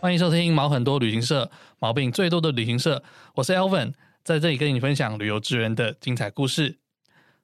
欢迎收听毛很多旅行社，毛病最多的旅行社。我是 Elvin，在这里跟你分享旅游资源的精彩故事。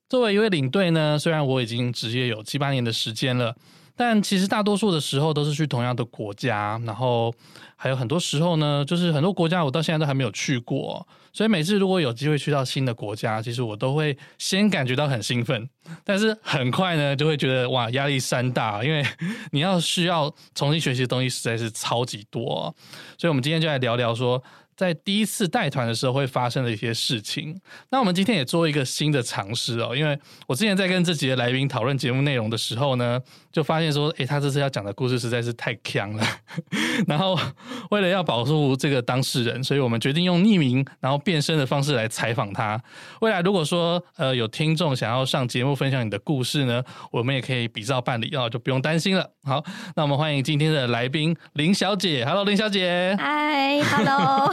作为一位领队呢，虽然我已经职业有七八年的时间了，但其实大多数的时候都是去同样的国家，然后还有很多时候呢，就是很多国家我到现在都还没有去过。所以每次如果有机会去到新的国家，其实我都会先感觉到很兴奋，但是很快呢就会觉得哇，压力山大，因为 你要需要重新学习的东西实在是超级多。所以我们今天就来聊聊说，在第一次带团的时候会发生的一些事情。那我们今天也做一个新的尝试哦，因为我之前在跟这几个来宾讨论节目内容的时候呢，就发现说，诶，他这次要讲的故事实在是太强了。然后为了要保护这个当事人，所以我们决定用匿名然后变身的方式来采访他。未来如果说呃有听众想要上节目分享你的故事呢，我们也可以比照办理哦，就不用担心了。好，那我们欢迎今天的来宾林小姐。Hello，林小姐。Hi，Hello。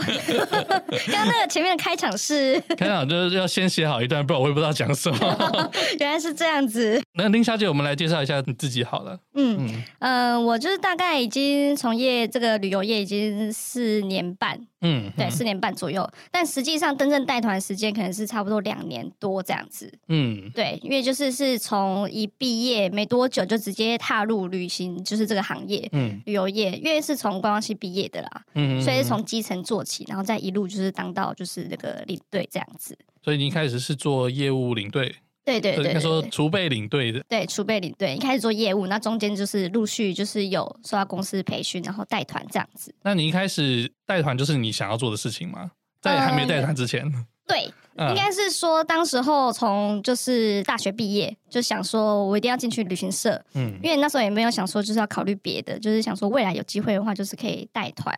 刚刚那个前面的开场是开场就是要先写好一段，不然我也不知道讲什么。原来是这样子。那林小姐，我们来介绍一下你自己好了。嗯嗯、呃，我就是大概已经从业这个旅游业已经四年半。嗯，对，四年半左右。但实际上真正带团时间可能是差不多两年多这样子。嗯，对，因为就是是从一毕业没多久就直接踏入旅行，就是这个行业。嗯，旅游业，因为是从观光系毕业的啦。嗯，所以是从基层做起，然后再一路就是当到就是那个领队这样子。所以你一开始是做业务领队。对对对，对，应该说储备领队的。对，储备领队一开始做业务，那中间就是陆续就是有受到公司培训，然后带团这样子。那你一开始带团就是你想要做的事情吗？在还没带团之前？呃、对，嗯、应该是说当时候从就是大学毕业就想说我一定要进去旅行社，嗯，因为那时候也没有想说就是要考虑别的，就是想说未来有机会的话就是可以带团。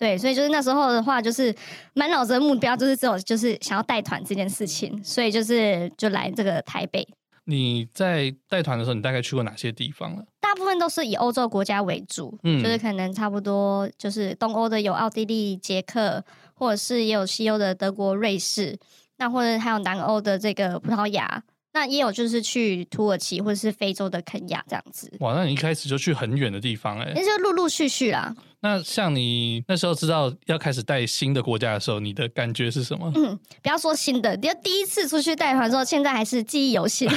对，所以就是那时候的话，就是满脑子的目标就是只有，就是想要带团这件事情，所以就是就来这个台北。你在带团的时候，你大概去过哪些地方了？大部分都是以欧洲国家为主，嗯，就是可能差不多就是东欧的有奥地利、捷克，或者是也有西欧的德国、瑞士，那或者还有南欧的这个葡萄牙。那也有就是去土耳其或者是非洲的肯亚这样子。哇，那你一开始就去很远的地方哎、欸？那就陆陆续续啦。那像你那时候知道要开始带新的国家的时候，你的感觉是什么？嗯，不要说新的，就第一次出去带团的时候，现在还是记忆犹新。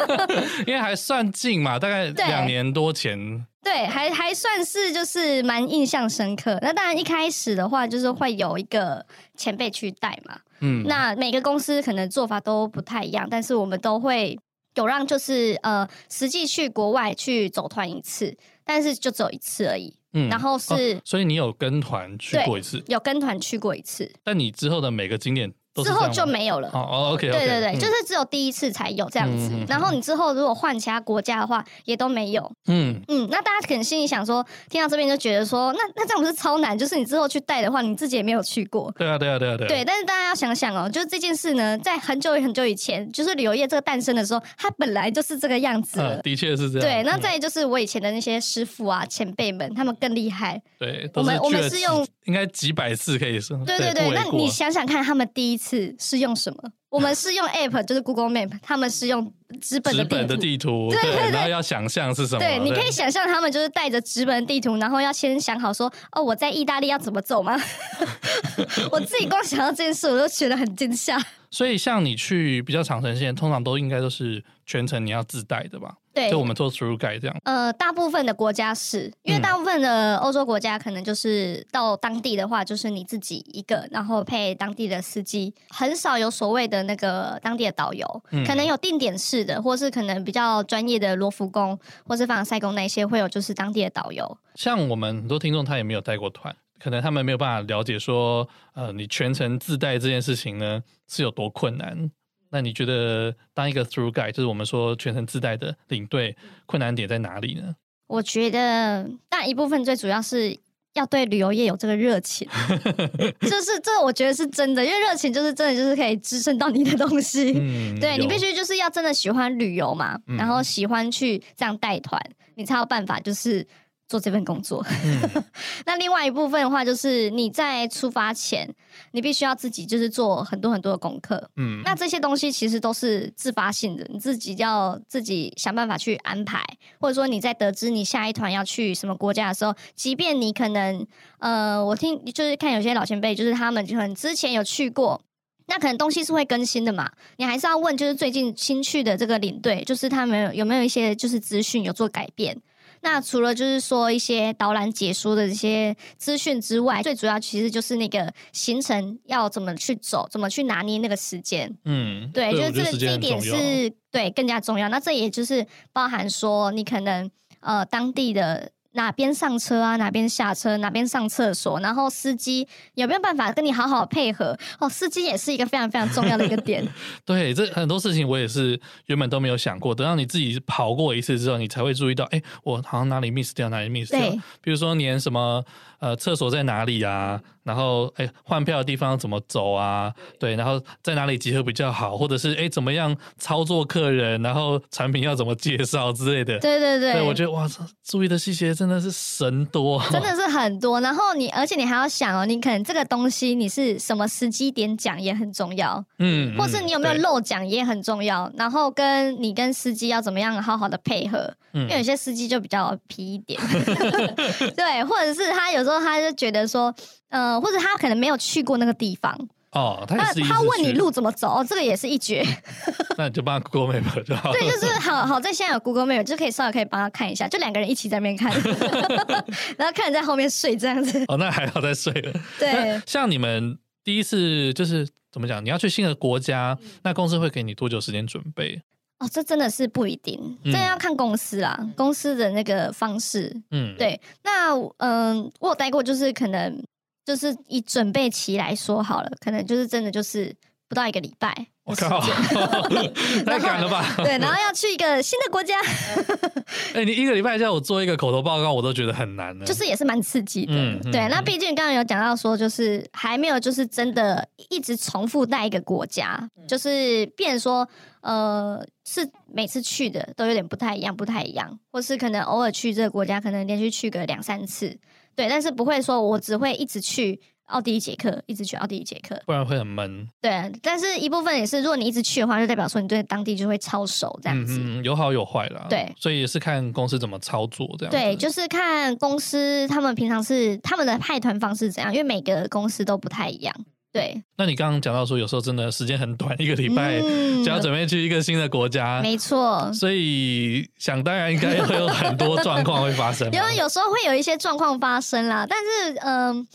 因为还算近嘛，大概两年多前。对，还还算是就是蛮印象深刻。那当然一开始的话，就是会有一个前辈去带嘛。嗯，那每个公司可能做法都不太一样，但是我们都会有让就是呃实际去国外去走团一次，但是就只有一次而已。嗯，然后是、哦，所以你有跟团去过一次，有跟团去过一次。但你之后的每个景点。之后就没有了。哦，OK，对对对，就是只有第一次才有这样子。然后你之后如果换其他国家的话，也都没有。嗯嗯，那大家可能心里想说，听到这边就觉得说，那那这样不是超难？就是你之后去带的话，你自己也没有去过。对啊，对啊，对啊，对。对，但是大家要想想哦，就是这件事呢，在很久很久以前，就是旅游业这个诞生的时候，它本来就是这个样子。的确是这样。对，那再就是我以前的那些师傅啊、前辈们，他们更厉害。对，我们我们是用应该几百次可以说。对对对，那你想想看，他们第一次是用。什么？我们是用 App，就是 Google Map，他们是用纸本的地图。纸本的地图，对，对，对，然后要想象是什么？对，你可以想象他们就是带着纸本的地图，然后要先想好说，哦，我在意大利要怎么走吗？我自己光想到这件事，我都觉得很惊吓。所以，像你去比较长程线，通常都应该都是全程你要自带的吧？对，就我们做 through guide 这样。呃，大部分的国家是因为大部分的欧洲国家可能就是到当地的话，就是你自己一个，然后配当地的司机，很少有所谓的那个当地的导游，嗯、可能有定点式的，或是可能比较专业的罗浮宫或是凡尔赛宫那些会有就是当地的导游。像我们很多听众他也没有带过团，可能他们没有办法了解说，呃，你全程自带这件事情呢是有多困难。那你觉得当一个 through guide，就是我们说全程自带的领队，困难点在哪里呢？我觉得，但一部分最主要是要对旅游业有这个热情，就是这我觉得是真的，因为热情就是真的就是可以支撑到你的东西。嗯，对你必须就是要真的喜欢旅游嘛，嗯、然后喜欢去这样带团，你才有办法就是做这份工作，嗯、那另外一部分的话，就是你在出发前，你必须要自己就是做很多很多的功课。嗯，那这些东西其实都是自发性的，你自己要自己想办法去安排，或者说你在得知你下一团要去什么国家的时候，即便你可能呃，我听就是看有些老前辈，就是他们就可能之前有去过，那可能东西是会更新的嘛，你还是要问，就是最近新去的这个领队，就是他们有，有没有一些就是资讯有做改变。那除了就是说一些导览解说的这些资讯之外，最主要其实就是那个行程要怎么去走，怎么去拿捏那个时间。嗯，对，对就是这个地点是对更加重要。那这也就是包含说你可能呃当地的。哪边上车啊？哪边下车？哪边上厕所？然后司机有没有办法跟你好好配合？哦，司机也是一个非常非常重要的一个点。对，这很多事情我也是原本都没有想过，等到你自己跑过一次之后，你才会注意到，哎，我好像哪里 miss 掉，哪里 miss 掉。对，比如说连什么呃厕所在哪里啊？然后，哎，换票的地方怎么走啊？对，然后在哪里集合比较好？或者是哎，怎么样操作客人？然后产品要怎么介绍之类的？对对对，对我觉得哇，注意的细节真的是神多，真的是很多。然后你，而且你还要想哦，你可能这个东西你是什么时机点讲也很重要，嗯，或是你有没有漏讲也很重要。然后跟你跟司机要怎么样好好的配合，嗯，因为有些司机就比较皮一点，对，或者是他有时候他就觉得说。呃，或者他可能没有去过那个地方哦，他是他问你路怎么走，哦，这个也是一绝。那你就帮他 Google Map 就好了。对，就是好好在现在有 Google Map 就可以稍微可以帮他看一下，就两个人一起在那边看，然后看人在后面睡这样子。哦，那还好再睡了。对，像你们第一次就是怎么讲，你要去新的国家，嗯、那公司会给你多久时间准备？哦，这真的是不一定，这要看公司啦，嗯、公司的那个方式。嗯，对。那嗯、呃，我有待过，就是可能。就是以准备期来说好了，可能就是真的就是不到一个礼拜。我靠，太赶了吧？对，然后要去一个新的国家。哎、欸，你一个礼拜叫我做一个口头报告，我都觉得很难呢。就是也是蛮刺激的。嗯、对，嗯、那毕竟刚刚有讲到说，就是还没有就是真的一直重复带一个国家，嗯、就是变成说呃是每次去的都有点不太一样，不太一样，或是可能偶尔去这个国家，可能连续去个两三次。对，但是不会说我只会一直去。奥地利捷克，一直去奥地利捷克，不然会很闷。对，但是一部分也是，如果你一直去的话，就代表说你对当地就会超熟这样子。嗯，有好有坏啦。对，所以也是看公司怎么操作这样。对，就是看公司他们平常是他们的派团方式怎样，因为每个公司都不太一样。对。那你刚刚讲到说，有时候真的时间很短，一个礼拜 就要准备去一个新的国家。嗯、没错。所以想当然应该会有很多状况会发生。因为有时候会有一些状况发生啦，但是嗯。呃嗯，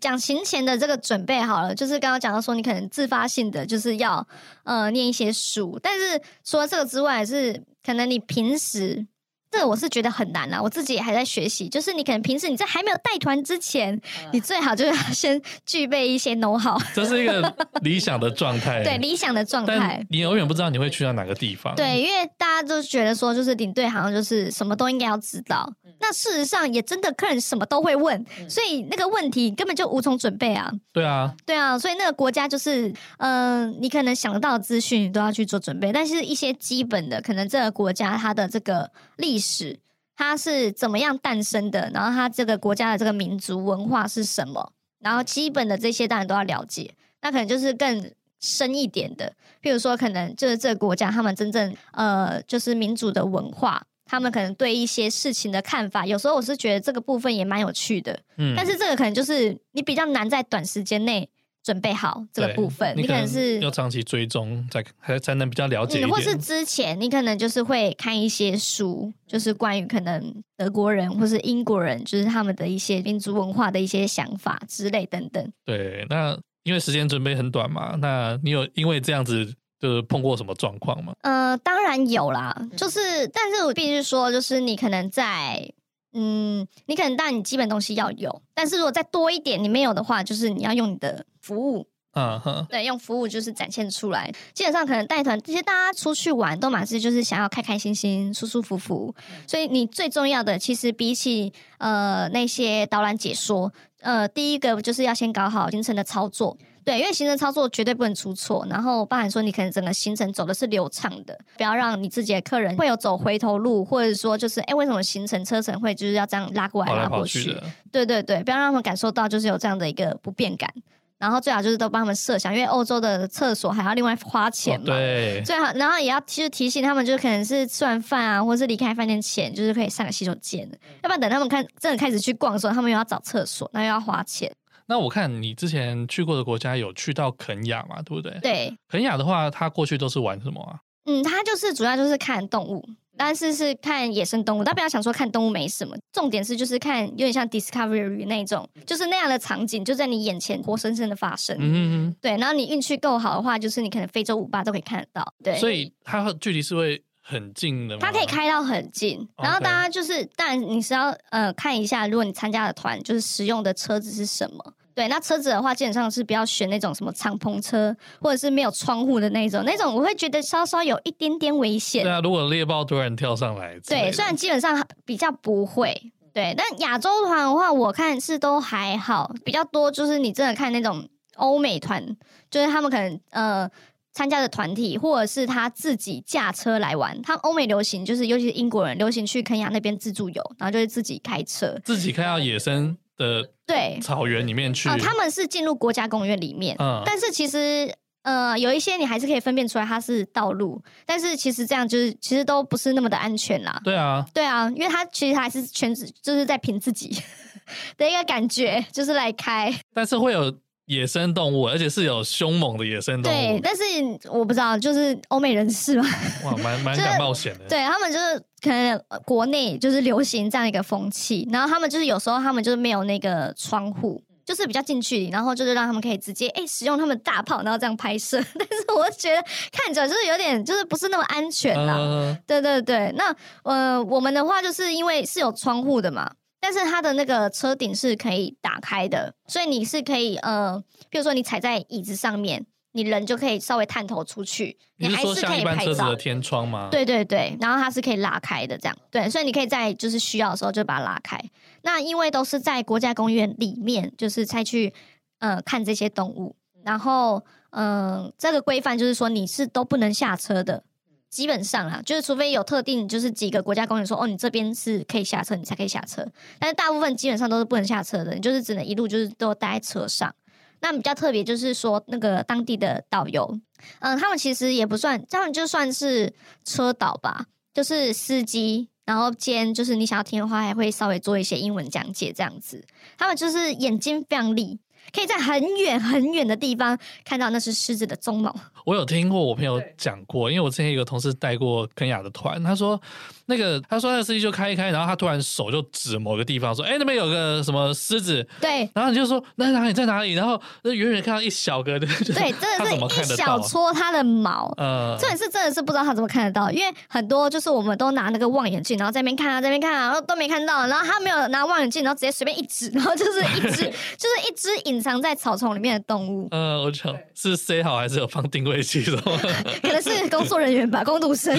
讲行前的这个准备好了，就是刚刚讲到说，你可能自发性的就是要呃念一些书，但是除了这个之外，是可能你平时。这我是觉得很难啊，我自己也还在学习。就是你可能平时你在还没有带团之前，你最好就要 先具备一些 know how。这是一个理想的状态。对，理想的状态。你永远不知道你会去到哪个地方。对，因为大家都觉得说，就是领队好像就是什么都应该要知道。那事实上也真的，客人什么都会问，所以那个问题根本就无从准备啊。对啊，对啊，所以那个国家就是，嗯、呃，你可能想得到资讯你都要去做准备，但是一些基本的，可能这个国家它的这个历历史它是怎么样诞生的？然后它这个国家的这个民族文化是什么？然后基本的这些当然都要了解。那可能就是更深一点的，譬如说可能就是这个国家他们真正呃就是民族的文化，他们可能对一些事情的看法，有时候我是觉得这个部分也蛮有趣的。嗯，但是这个可能就是你比较难在短时间内。准备好这个部分，你可能是要长期追踪，才才才能比较了解、嗯。或是之前你可能就是会看一些书，就是关于可能德国人或是英国人，就是他们的一些民族文化的一些想法之类等等。对，那因为时间准备很短嘛，那你有因为这样子就是碰过什么状况吗？呃，当然有啦，就是，但是我必须说，就是你可能在。嗯，你可能当然你基本东西要有，但是如果再多一点，你没有的话，就是你要用你的服务，嗯哼，对，用服务就是展现出来。基本上可能带团这些大家出去玩都嘛是就是想要开开心心、舒舒服服，所以你最重要的其实比起呃那些导览解说，呃，第一个就是要先搞好行程的操作。对，因为行程操作绝对不能出错，然后包含说你可能整个行程走的是流畅的，不要让你自己的客人会有走回头路，或者说就是哎为什么行程车程会就是要这样拉过来拉过去？去对对对，不要让他们感受到就是有这样的一个不便感。然后最好就是都帮他们设想，因为欧洲的厕所还要另外花钱嘛。哦、对。最好，然后也要其实提醒他们，就是可能是吃完饭啊，或者是离开饭店前，就是可以上个洗手间。要不然等他们看真的开始去逛的时候，他们又要找厕所，那又要花钱。那我看你之前去过的国家有去到肯雅嘛？对不对？对。肯雅的话，他过去都是玩什么啊？嗯，他就是主要就是看动物。但是是看野生动物，但不要想说看动物没什么，重点是就是看有点像 Discovery 那种，就是那样的场景就在你眼前活生生的发生。嗯嗯，对，然后你运气够好的话，就是你可能非洲五八都可以看得到。对，所以它距离是会很近的吗？它可以开到很近，然后大家就是然你是要呃看一下，如果你参加的团就是使用的车子是什么。对，那车子的话，基本上是不要选那种什么敞篷车，或者是没有窗户的那种，那种我会觉得稍稍有一点点危险。对啊，如果猎豹突然跳上来，对，虽然基本上比较不会，对，但亚洲团的话，我看是都还好，比较多就是你真的看那种欧美团，就是他们可能呃参加的团体，或者是他自己驾车来玩。他们欧美流行就是，尤其是英国人流行去肯亚那边自助游，然后就是自己开车，自己开到野生。的对草原里面去啊、呃，他们是进入国家公园里面，嗯，但是其实呃有一些你还是可以分辨出来它是道路，但是其实这样就是其实都不是那么的安全啦。对啊，对啊，因为它其实还是全职就是在凭自己 的一个感觉，就是来开，但是会有。野生动物，而且是有凶猛的野生动物。对，但是我不知道，就是欧美人士嘛，哇，蛮蛮敢冒险的。对，他们就是可能国内就是流行这样一个风气，然后他们就是有时候他们就是没有那个窗户，就是比较近距离，然后就是让他们可以直接哎、欸、使用他们大炮，然后这样拍摄。但是我觉得看着就是有点就是不是那么安全啦。呃、对对对，那呃我们的话就是因为是有窗户的嘛。但是它的那个车顶是可以打开的，所以你是可以呃，比如说你踩在椅子上面，你人就可以稍微探头出去。你还是可以拍照。像一般车子的天窗吗？对对对，然后它是可以拉开的，这样对，所以你可以在就是需要的时候就把它拉开。那因为都是在国家公园里面，就是才去呃看这些动物，然后嗯、呃，这个规范就是说你是都不能下车的。基本上啊，就是除非有特定，就是几个国家公园说，哦，你这边是可以下车，你才可以下车。但是大部分基本上都是不能下车的，你就是只能一路就是都待在车上。那比较特别就是说，那个当地的导游，嗯、他们其实也不算，他们就算是车导吧，就是司机，然后兼就是你想要听的话，还会稍微做一些英文讲解这样子。他们就是眼睛非常利。可以在很远很远的地方看到那是狮子的鬃毛。我有听过我朋友讲过，因为我之前有一个同事带过肯雅的团，他说那个他说那个司机就开一开，然后他突然手就指某个地方说：“哎、欸，那边有个什么狮子。”对，然后你就说：“那哪里在哪里？”然后那远远看到一小个，对，真的是一小撮它的毛。呃，这也是真的是不知道他怎么看得到，因为很多就是我们都拿那个望远镜，然后在那边看啊，在那边看啊，然后都没看到，然后他没有拿望远镜，然后直接随便一指，然后就是一只 就是一只影。隐藏在草丛里面的动物，呃，我想是塞好还是有放定位器的？可能是工作人员吧，工读生，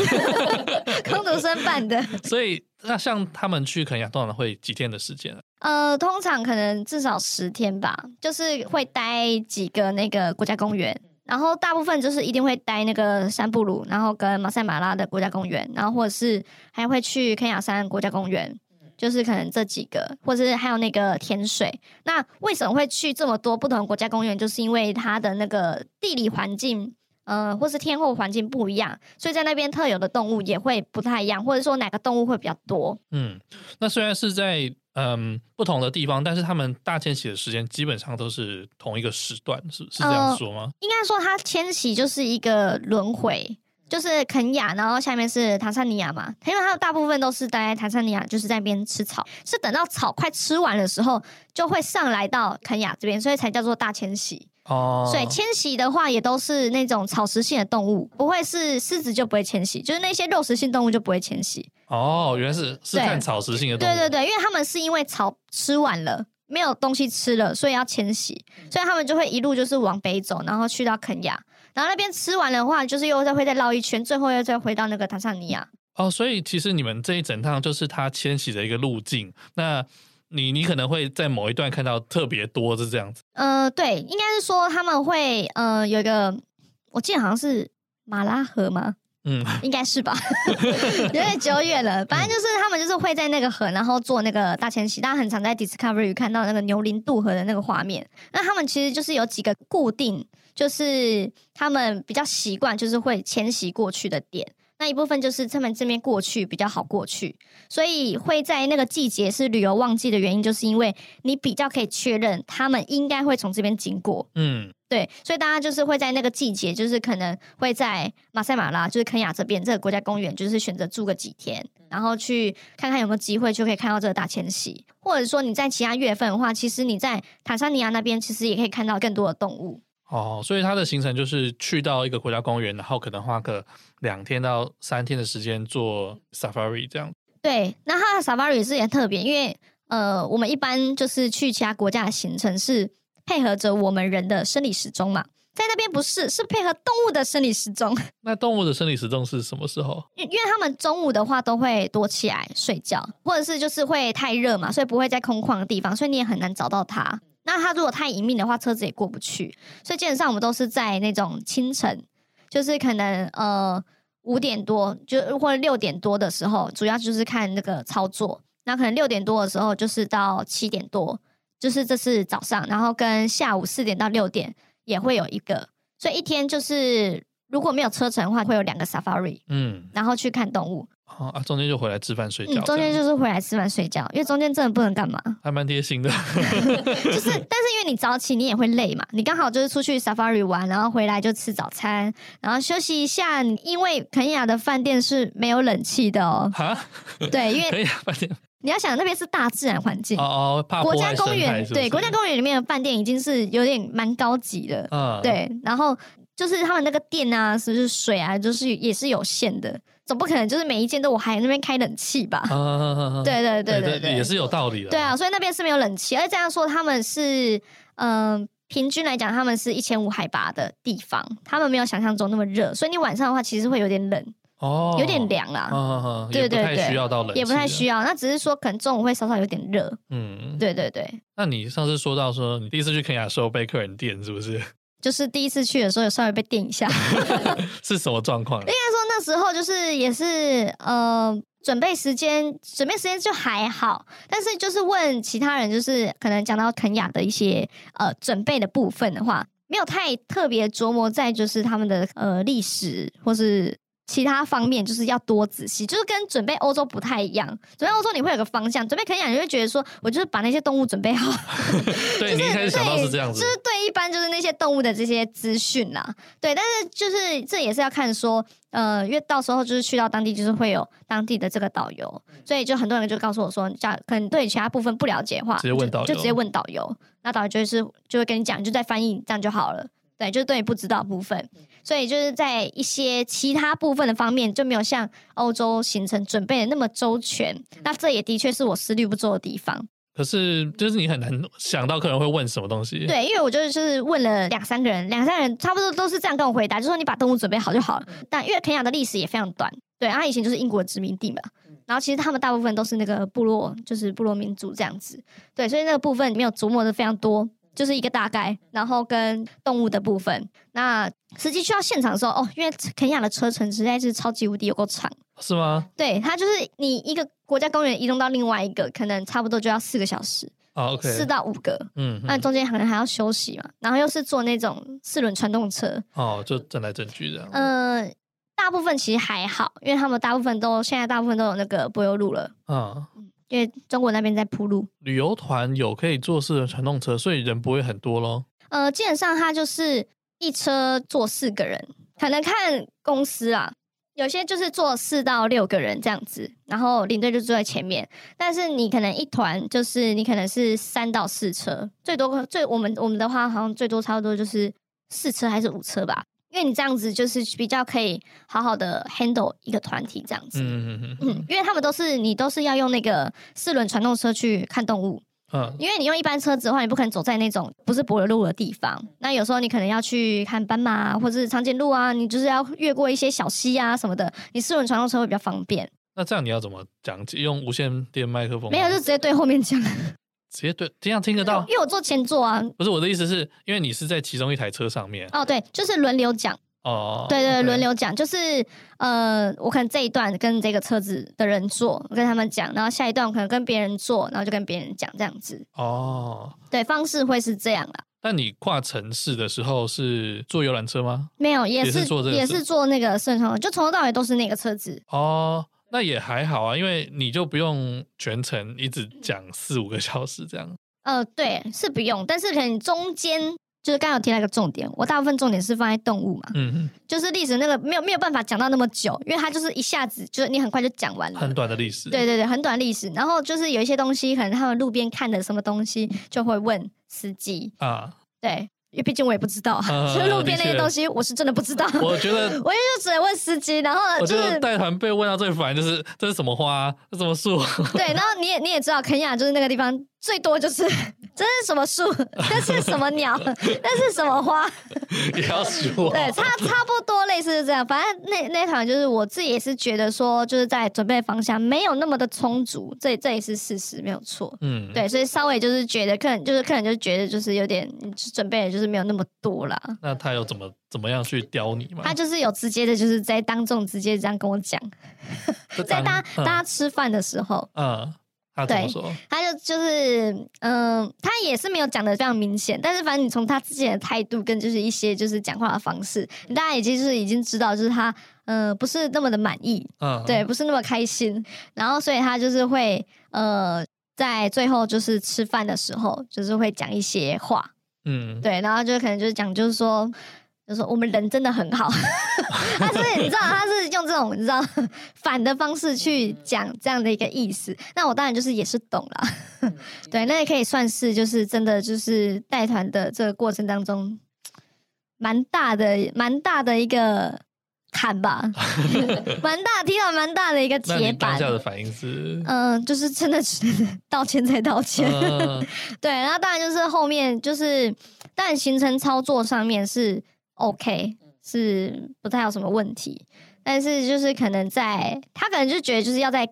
工读生办的。所以，那像他们去肯亚，通常会几天的时间？呃，通常可能至少十天吧，就是会待几个那个国家公园，然后大部分就是一定会待那个山布鲁，然后跟马赛马拉的国家公园，然后或者是还会去肯亚山国家公园。就是可能这几个，或者是还有那个天水。那为什么会去这么多不同的国家公园？就是因为它的那个地理环境，呃，或是天候环境不一样，所以在那边特有的动物也会不太一样，或者说哪个动物会比较多。嗯，那虽然是在嗯不同的地方，但是他们大迁徙的时间基本上都是同一个时段，是是这样说吗？呃，应该说它迁徙就是一个轮回。就是肯亚，然后下面是坦桑尼亚嘛，因为它大部分都是待在坦桑尼亚，就是在那边吃草，是等到草快吃完的时候，就会上来到肯亚这边，所以才叫做大迁徙。哦，所以迁徙的话也都是那种草食性的动物，不会是狮子就不会迁徙，就是那些肉食性动物就不会迁徙。哦，原来是是看草食性的动物。对对对，因为他们是因为草吃完了，没有东西吃了，所以要迁徙，所以他们就会一路就是往北走，然后去到肯亚。然后那边吃完的话，就是又再会再绕一圈，最后又再回到那个坦桑尼亚。哦，所以其实你们这一整趟就是它迁徙的一个路径。那你你可能会在某一段看到特别多，是这样子。呃，对，应该是说他们会呃有一个，我记得好像是马拉河吗？嗯，应该是吧，有点久远了。反正就是他们就是会在那个河，然后做那个大迁徙。大家很常在 Discovery 看到那个牛鳞渡河的那个画面。那他们其实就是有几个固定，就是他们比较习惯，就是会迁徙过去的点。那一部分就是他们这边过去比较好过去，所以会在那个季节是旅游旺季的原因，就是因为你比较可以确认他们应该会从这边经过。嗯，对，所以大家就是会在那个季节，就是可能会在马赛马拉，就是肯雅这边这个国家公园，就是选择住个几天，然后去看看有没有机会就可以看到这个大迁徙，或者说你在其他月份的话，其实你在坦桑尼亚那边其实也可以看到更多的动物。哦，所以它的行程就是去到一个国家公园，然后可能花个两天到三天的时间做 safari 这样。对，那它的 safari 是也特别，因为呃，我们一般就是去其他国家的行程是配合着我们人的生理时钟嘛，在那边不是，是配合动物的生理时钟。那动物的生理时钟是什么时候？因因为他们中午的话都会躲起来睡觉，或者是就是会太热嘛，所以不会在空旷的地方，所以你也很难找到它。那它如果太隐秘的话，车子也过不去，所以基本上我们都是在那种清晨，就是可能呃五点多就或者六点多的时候，主要就是看那个操作。那可能六点多的时候就是到七点多，就是这是早上，然后跟下午四点到六点也会有一个，所以一天就是如果没有车程的话，会有两个 safari，嗯，然后去看动物。啊，中间就回来吃饭睡觉。嗯，中间就是回来吃饭睡觉，因为中间真的不能干嘛。还蛮贴心的。就是，但是因为你早起，你也会累嘛。你刚好就是出去 safari 玩，然后回来就吃早餐，然后休息一下。因为肯亚的饭店是没有冷气的哦。哈？对，因为肯亚饭店，你要想那边是大自然环境哦，哦，国家公园对，国家公园里面的饭店已经是有点蛮高级的。嗯，对，然后就是他们那个电啊，是不是水啊，就是也是有限的。总不可能就是每一间都我还那边开冷气吧？啊、对对对对对，也是有道理的。对啊，所以那边是没有冷气，而且这样说他们是嗯、呃，平均来讲他们是一千五海拔的地方，他们没有想象中那么热，所以你晚上的话其实会有点冷哦，有点凉啦。啊、对对对，需要到冷，也不太需要。那只是说可能中午会稍稍有点热。嗯，对对对。那你上次说到说你第一次去肯亚时候被客人电是不是？就是第一次去的时候有稍微被电一下，是什么状况？应该说时候就是也是呃准备时间，准备时间就还好，但是就是问其他人，就是可能讲到肯雅的一些呃准备的部分的话，没有太特别琢磨在就是他们的呃历史或是。其他方面就是要多仔细，就是跟准备欧洲不太一样。准备欧洲你会有个方向，准备肯亚你会觉得说，我就是把那些动物准备好。对，你一开始想到是这样子，就是对一般就是那些动物的这些资讯啦。对，但是就是这也是要看说，呃，因为到时候就是去到当地，就是会有当地的这个导游，所以就很多人就告诉我说，假可能对其他部分不了解的话，直接问导游，就直接问导游，那导游就是就会跟你讲，就在翻译这样就好了。对，就是对你不知道部分，所以就是在一些其他部分的方面就没有像欧洲行程准备的那么周全。那这也的确是我思虑不周的地方。可是，就是你很难想到客人会问什么东西。对，因为我就是就是问了两三个人，两三个人差不多都是这样跟我回答，就说你把动物准备好就好了。但因为肯亚的历史也非常短，对，它以前就是英国殖民地嘛。然后其实他们大部分都是那个部落，就是部落民族这样子。对，所以那个部分没有琢磨的非常多。就是一个大概，然后跟动物的部分。那实际去到现场的时候，哦，因为肯亚的车程实在是超级无敌有够长，是吗？对，它就是你一个国家公园移动到另外一个，可能差不多就要四个小时，哦，OK，四到五个，嗯，那中间可能还要休息嘛，然后又是坐那种四轮传动车，哦，就整来整去这样。嗯、呃，大部分其实还好，因为他们大部分都现在大部分都有那个柏油路了，嗯。因为中国那边在铺路，旅游团有可以坐四人传动车，所以人不会很多咯。呃，基本上它就是一车坐四个人，可能看公司啊，有些就是坐四到六个人这样子，然后领队就坐在前面。但是你可能一团就是你可能是三到四车，最多最我们我们的话好像最多差不多就是四车还是五车吧。因为你这样子就是比较可以好好的 handle 一个团体这样子，嗯嗯嗯，因为他们都是你都是要用那个四轮传动车去看动物，嗯，因为你用一般车子的话，你不可能走在那种不是柏油路的地方，那有时候你可能要去看斑马或者是长颈鹿啊，你就是要越过一些小溪啊什么的，你四轮传动车会比较方便。那这样你要怎么讲？用无线电麦克风？没有，就直接对后面讲。直接对，这样听得到？因为我坐前座啊。不是我的意思是，是因为你是在其中一台车上面。哦，对，就是轮流讲。哦，对对，轮流讲，就是呃，我可能这一段跟这个车子的人坐，我跟他们讲，然后下一段我可能跟别人坐，然后就跟别人讲这样子。哦，对，方式会是这样啦。但你跨城市的时候是坐游览车吗？没有，也是，也是坐这个，也是坐那个顺风，就从头到尾都是那个车子。哦，那也还好啊，因为你就不用全程一直讲四五个小时这样。呃，对，是不用，但是可能中间。就是刚刚有提到一个重点，我大部分重点是放在动物嘛，嗯哼，就是历史那个没有没有办法讲到那么久，因为它就是一下子就是你很快就讲完了，很短的历史，对对对，很短历史。然后就是有一些东西，可能他们路边看的什么东西，就会问司机啊，对。因为毕竟我也不知道，所 以路边那些东西我是真的不知道。我觉得我也就只能问司机，然后我觉得带团被问到最烦就是这是什么花，这是什么树？对，然后你也你也知道，肯亚就是那个地方最多就是 这是什么树，这是什么鸟，这是什么花，也要说对，差差不多类似是这样。反正那那场就是我自己也是觉得说，就是在准备方向没有那么的充足，这这也是事实，没有错。嗯，对，所以稍微就是觉得客人就是客人就觉得就是有点准备的就是没有那么多啦。那他有怎么怎么样去刁你吗？他就是有直接的，就是在当众直接这样跟我讲，在大家、嗯、大家吃饭的时候，嗯，他怎么说？对，他就就是嗯、呃，他也是没有讲的非常明显，但是反正你从他之前的态度跟就是一些就是讲话的方式，大家已经就是已经知道，就是他嗯、呃、不是那么的满意，嗯，对，不是那么开心，然后所以他就是会呃在最后就是吃饭的时候，就是会讲一些话。嗯，对，然后就可能就是讲，就是说，就是说我们人真的很好，他是你知道，他是用这种你知道反的方式去讲这样的一个意思。那我当然就是也是懂了，对，那也可以算是就是真的就是带团的这个过程当中蛮大的蛮大的一个。坎吧，蛮大，踢到蛮大的一个铁板。当下的反应是，嗯、呃，就是真的是道歉再道歉。呃、对，然后当然就是后面就是，但行程操作上面是 OK，是不太有什么问题。但是就是可能在，他可能就觉得就是要再。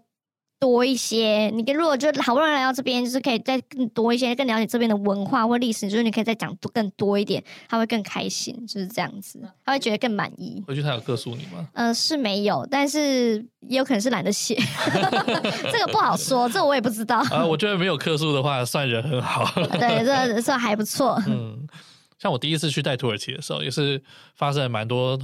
多一些，你跟如果就好不容易来到这边，就是可以再更多一些，更了解这边的文化或历史，就是你可以再讲多更多一点，他会更开心，就是这样子，他会觉得更满意。回去他有告诉你吗？呃，是没有，但是也有可能是懒得写，这个不好说，这我也不知道。啊，我觉得没有客诉的话，算人很好。对，这这还不错。嗯，像我第一次去带土耳其的时候，也是发生了蛮多。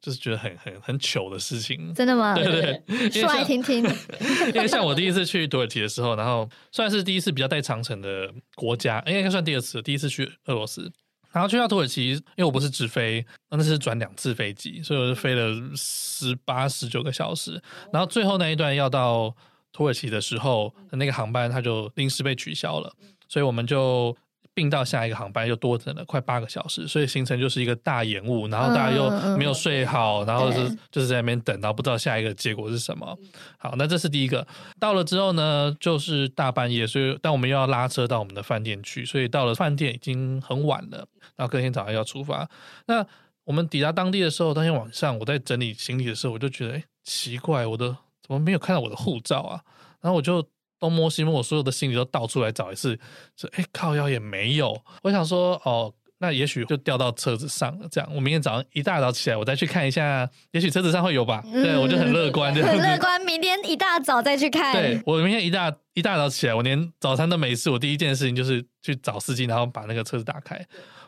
就是觉得很很很糗的事情，真的吗？对对对，说来听听。因为像我第一次去土耳其的时候，然后算是第一次比较带长城的国家，应该算第二次，第一次去俄罗斯，然后去到土耳其，因为我不是直飞，那是转两次飞机，所以我就飞了十八十九个小时，然后最后那一段要到土耳其的时候，那个航班它就临时被取消了，所以我们就。并到下一个航班又多等了快八个小时，所以行程就是一个大延误，然后大家又没有睡好，然后是就是在那边等，然后不知道下一个结果是什么。好，那这是第一个。到了之后呢，就是大半夜，所以但我们又要拉车到我们的饭店去，所以到了饭店已经很晚了，然后隔天早上要出发。那我们抵达当地的时候，当天晚上我在整理行李的时候，我就觉得，哎，奇怪，我的怎么没有看到我的护照啊？然后我就。东摸西摸，我所有的行李都到处来找一次，说：“哎，靠腰也没有。”我想说：“哦，那也许就掉到车子上了。”这样，我明天早上一大早起来，我再去看一下，也许车子上会有吧。嗯、对，我就很乐观，很乐观。明天一大早再去看。对，我明天一大一大早起来，我连早餐都没吃，我第一件事情就是去找司机，然后把那个车子打开。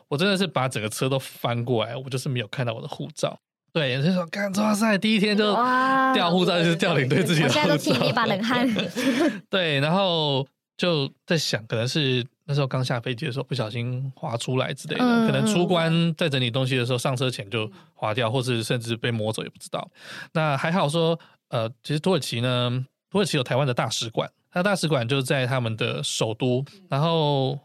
我真的是把整个车都翻过来，我就是没有看到我的护照。对，就说干哇塞，第一天就掉护照，就是掉领队自己的护照。我现在都起一把冷汗。对，然后就在想，可能是那时候刚下飞机的时候不小心滑出来之类的，嗯、可能出关在整理东西的时候上车前就滑掉，或是甚至被摸走也不知道。那还好说，呃，其实土耳其呢，土耳其有台湾的大使馆，那大使馆就在他们的首都。然后，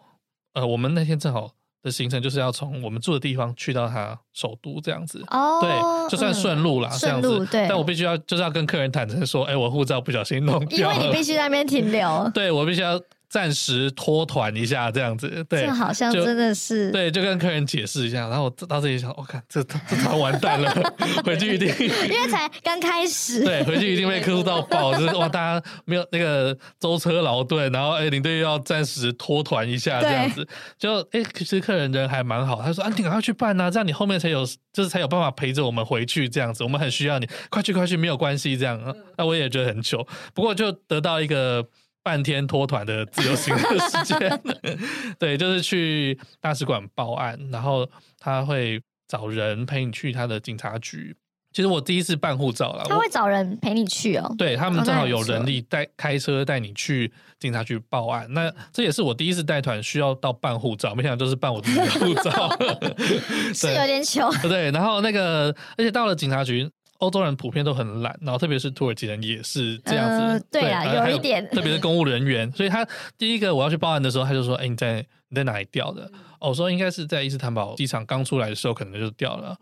呃，我们那天正好。的行程就是要从我们住的地方去到他首都这样子，哦，对，就算顺路啦，嗯、这样子，对。但我必须要就是要跟客人坦诚说，哎、欸，我护照不小心弄掉了，因为你必须在那边停留。对，我必须要暂时脱团一下这样子。对，这好像真的是对，就跟客人解释一下。然后我到这里想，我、哦、看这这团完蛋了，回去一定因为才刚开始，对，回去一定被客诉到爆，就是哇，大家没有那个舟车劳顿，然后哎，领队又要暂时脱团一下这样子，就哎，其实客人人还蛮好，他说啊，你赶快去办啊，这样你后面才有，就是才有办法陪着我们回去这样子，我们很需要你，快去快去，没有关系这样。那我也觉得很糗，不过就得到一个半天脱团的自由行的时间，对，就是去大使馆报案，然后他会找人陪你去他的警察局。其实我第一次办护照了，他会找人陪你去哦。对，他们正好有人力带开车带你去警察局报案。那这也是我第一次带团需要到办护照，没想到就是办我自己的护照，是有点糗。对，然后那个，而且到了警察局，欧洲人普遍都很懒，然后特别是土耳其人也是这样子。呃、对啊，有一点，特别是公务人员，所以他第一个我要去报案的时候，他就说：“哎，你在你在哪里掉的？”哦，我说应该是在伊斯坦堡机场刚出来的时候，可能就掉了。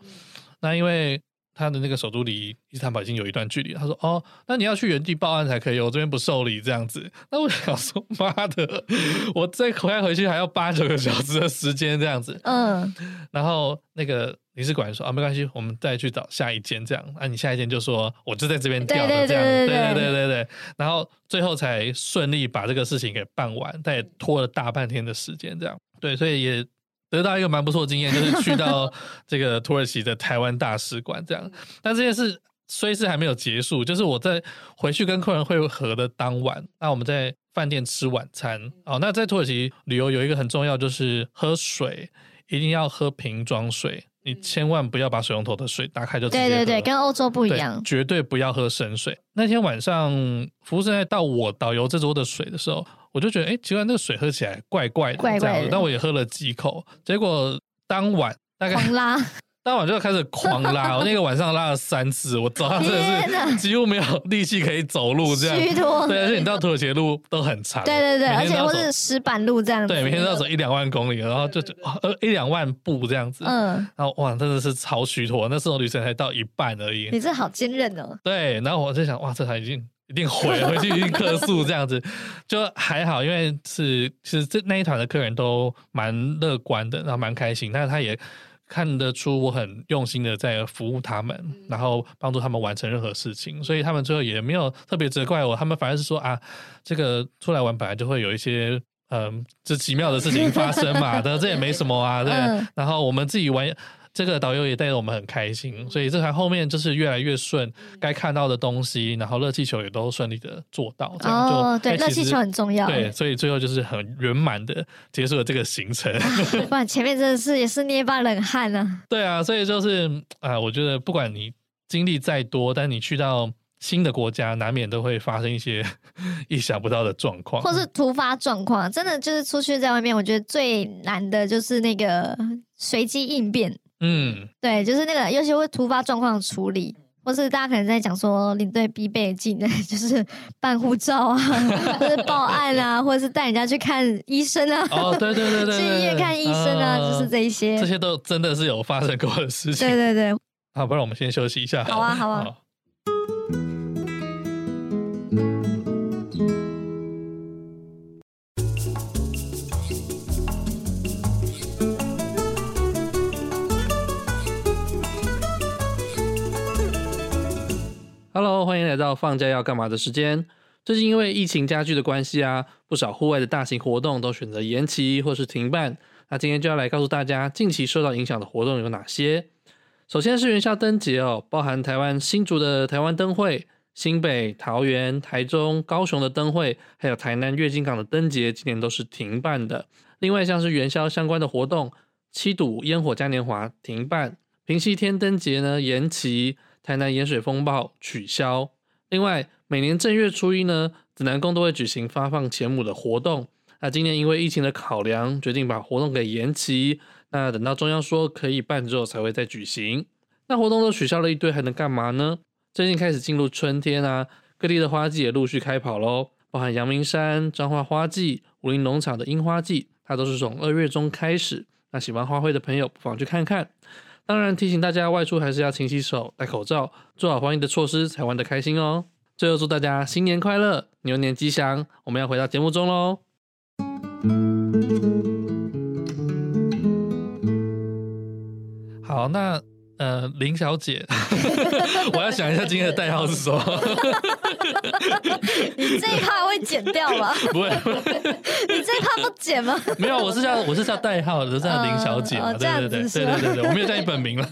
那因为。他的那个首都离伊斯坦堡已经有一段距离。他说哦那你要去原地报案才可以我这边不受理这样子。那我想说妈的 我再回来回去还要八九个小时的时间这样子。嗯。然后那个领事馆说啊没关系我们再去找下一间这样。那你下一间就说我就在这边调这样对对。对对对。然后最后才顺利把这个事情给办完但也拖了大半天的时间这样。对所以也得到一个蛮不错的经验，就是去到 这个土耳其的台湾大使馆这样。但这件事虽是还没有结束，就是我在回去跟客人会合的当晚，那我们在饭店吃晚餐。哦，那在土耳其旅游有一个很重要，就是喝水一定要喝瓶装水。你千万不要把水龙头的水打开就直接喝。对对对，跟欧洲不一样，绝对不要喝生水。那天晚上服务生在倒我导游这桌的水的时候，我就觉得哎，奇怪，那个水喝起来怪怪的，怪怪的。但我也喝了几口，结果当晚大概狂拉。当晚就开始狂拉，我那个晚上拉了三次，我早上真的是几乎没有力气可以走路，这样。对，而且你到土耳其路都很长。对对对，而且都是石板路这样子。对，每天都要走一两万公里，然后就呃一两万步这样子。嗯。然后哇，真的是超虚脱，那时候旅程才到一半而已。你这好坚韧哦。对，然后我就想，哇，这台已经一定毁了，回去一定客诉这样子，就还好，因为是其实这那一团的客人都蛮乐观的，然后蛮开心，但是他也。看得出我很用心的在服务他们，然后帮助他们完成任何事情，所以他们最后也没有特别责怪我，他们反而是说啊，这个出来玩本来就会有一些嗯，这奇妙的事情发生嘛，的这也没什么啊，对，然后我们自己玩。这个导游也带着我们很开心，所以这台后面就是越来越顺，该看到的东西，然后热气球也都顺利的做到，这样就哦，对，热气球很重要，对，所以最后就是很圆满的结束了这个行程。不然前面真的是也是捏把冷汗啊。对啊，所以就是啊、呃，我觉得不管你经历再多，但你去到新的国家，难免都会发生一些 意想不到的状况，或是突发状况。真的就是出去在外面，我觉得最难的就是那个随机应变。嗯，对，就是那个，尤其会突发状况处理，或是大家可能在讲说领队必备的技能，就是办护照啊，或是报案啊，或者是带人家去看医生啊。哦，对对对对，去医院看医生啊，呃、就是这一些，这些都真的是有发生过的事情。对对对，好，不然我们先休息一下。好啊，好啊。好欢迎来到放假要干嘛的时间。最近因为疫情加剧的关系啊，不少户外的大型活动都选择延期或是停办。那今天就要来告诉大家，近期受到影响的活动有哪些。首先是元宵灯节哦，包含台湾新竹的台湾灯会、新北、桃园、台中、高雄的灯会，还有台南月津港的灯节，今年都是停办的。另外像是元宵相关的活动，七堵烟火嘉年华停办，平溪天灯节呢延期。台南盐水风暴取消。另外，每年正月初一呢，紫南宫都会举行发放钱母的活动。那今年因为疫情的考量，决定把活动给延期。那等到中央说可以办之后，才会再举行。那活动都取消了一堆，还能干嘛呢？最近开始进入春天啊，各地的花季也陆续开跑喽，包含阳明山彰化花季、武陵农场的樱花季，它都是从二月中开始。那喜欢花卉的朋友，不妨去看看。当然，提醒大家外出还是要勤洗手、戴口罩，做好防疫的措施，才玩得开心哦。最后，祝大家新年快乐，牛年吉祥！我们要回到节目中喽。好，那呃，林小姐，我要想一下今天的代号是什么。你这一趴会剪掉吗？不会，你这一趴不剪吗？没有，我是叫我是叫代号，我是叫林小姐嘛。对对对对对对对，我没有叫你本名了。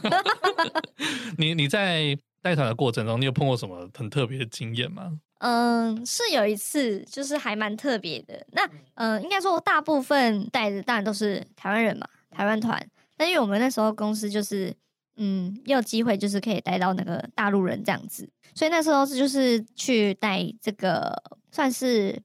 你你在带团的过程中，你有碰过什么很特别的经验吗？嗯，是有一次，就是还蛮特别的。那嗯，应该说大部分带的当然都是台湾人嘛，台湾团。但因为我们那时候公司就是，嗯，也有机会就是可以带到那个大陆人这样子，所以那时候是就是去带这个，算是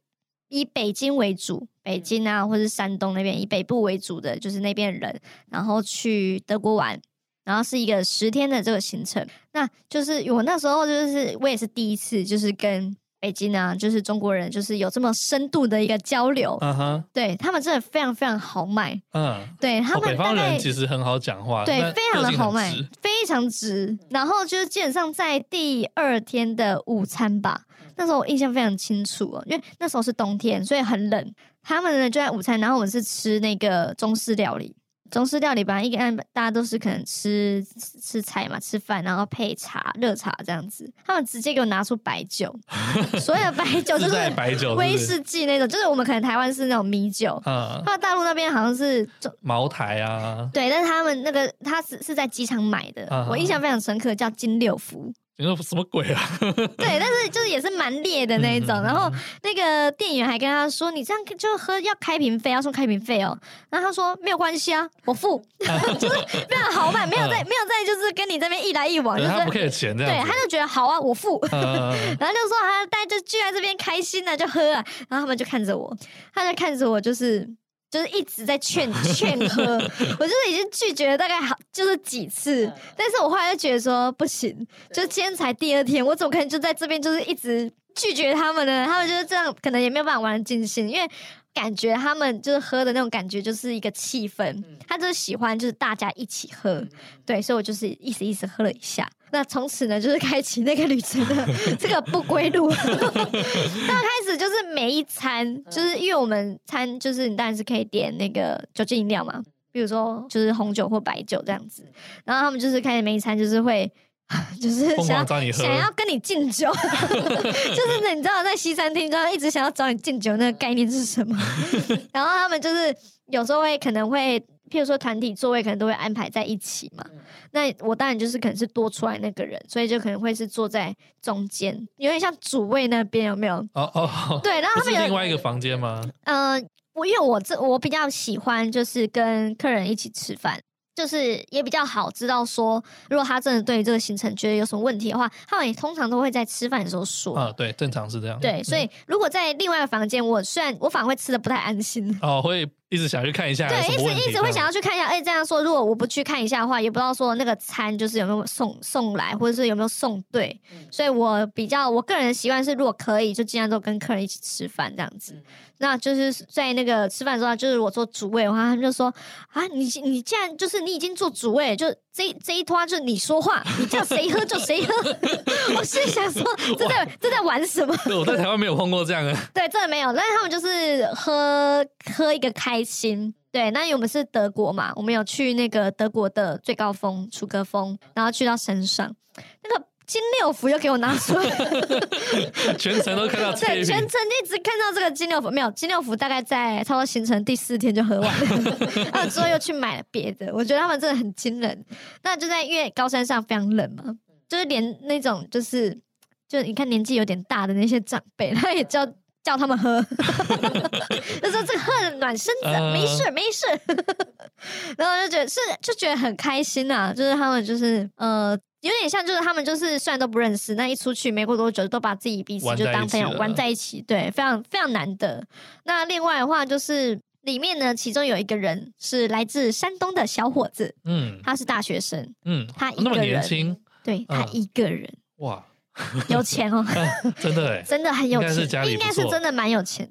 以北京为主，北京啊，或是山东那边以北部为主的，就是那边人，然后去德国玩，然后是一个十天的这个行程。那就是我那时候就是我也是第一次，就是跟。北京啊，就是中国人，就是有这么深度的一个交流。嗯哼，对他们真的非常非常豪迈。嗯，对他们，北方人其实很好讲话，对，非常的豪迈，非常直。然后就是基本上在第二天的午餐吧，那时候我印象非常清楚哦，因为那时候是冬天，所以很冷。他们呢就在午餐，然后我们是吃那个中式料理。中式料理吧，一般大家都是可能吃吃菜嘛，吃饭然后配茶，热茶这样子。他们直接给我拿出白酒，所有的白酒就是白酒，威士忌那种，就是我们可能台湾是那种米酒，嗯，他大陆那边好像是茅台啊，对，但是他们那个他是是在机场买的，嗯、我印象非常深刻，叫金六福。你说什么鬼啊？对，但是就是也是蛮烈的那一种。然后那个店员还跟他说：“你这样就喝要开瓶费，要送开瓶费哦。”然后他说：“没有关系啊，我付。”就是非常豪迈，没有在没有在就是跟你这边一来一往，就是他不给钱这样。对，他就觉得好啊，我付。然后就说他大家就聚在这边开心了，就喝啊。然后他们就看着我，他就看着我，就是。就是一直在劝劝 喝，我就是已经拒绝了大概好就是几次，但是我后来就觉得说不行，就今天才第二天，我怎么可能就在这边就是一直拒绝他们呢？他们就是这样，可能也没有办法玩得尽兴，因为。感觉他们就是喝的那种感觉，就是一个气氛。他就是喜欢，就是大家一起喝，对，所以我就是意思意思喝了一下。那从此呢，就是开启那个旅程的 这个不归路。刚开始就是每一餐，就是因为我们餐就是你当然是可以点那个酒精饮料嘛，比如说就是红酒或白酒这样子。然后他们就是开始每一餐就是会。就是想要想要跟你敬酒，就是你知道在西餐厅，刚刚一直想要找你敬酒，那个概念是什么？然后他们就是有时候会可能会，譬如说团体座位可能都会安排在一起嘛。那我当然就是可能是多出来那个人，所以就可能会是坐在中间，有点像主位那边，有没有？哦哦，对，然后他们有另外一个房间吗？嗯、呃，我因为我这我比较喜欢就是跟客人一起吃饭。就是也比较好知道说，如果他真的对于这个行程觉得有什么问题的话，他们也通常都会在吃饭的时候说。啊，对，正常是这样。对，所以如果在另外一个房间，我虽然我反而会吃的不太安心。哦，会一直想去看一下。对，一直一直会想要去看一下。哎，这样说，如果我不去看一下的话，也不知道说那个餐就是有没有送送来，或者是有没有送对。所以我比较我个人的习惯是，如果可以，就尽量都跟客人一起吃饭这样子。那就是在那个吃饭的时候，就是我做主位的话，他们就说啊，你你既然就是你已经做主位，就这这一拖就是你说话，你叫谁喝就谁喝。我是想说，这在这在玩什么？我在台湾没有碰过这样的。对，真的没有。但是他们就是喝喝一个开心。对，那因为我们是德国嘛，我们有去那个德国的最高峰楚格峰，然后去到山上那个。金六福又给我拿出来，全程都看到。对，全程一直看到这个金六福，没有金六福，大概在差不多行程第四天就喝完了，然后之后又去买了别的。我觉得他们真的很惊人。那就在因为高山上非常冷嘛，就是连那种就是就你看年纪有点大的那些长辈，他也叫叫他们喝，就说这个喝暖身子，没事没事。然后就觉得是就觉得很开心啊，就是他们就是呃。有点像，就是他们就是虽然都不认识，那一出去没过多久，都把自己彼此就当朋友玩在，一起，对，非常非常难得。那另外的话，就是里面呢，其中有一个人是来自山东的小伙子，嗯，他是大学生，嗯，他一个人，对，他一个人，嗯、哇，有钱哦，真的，真的很有钱，应该是，是真的蛮有钱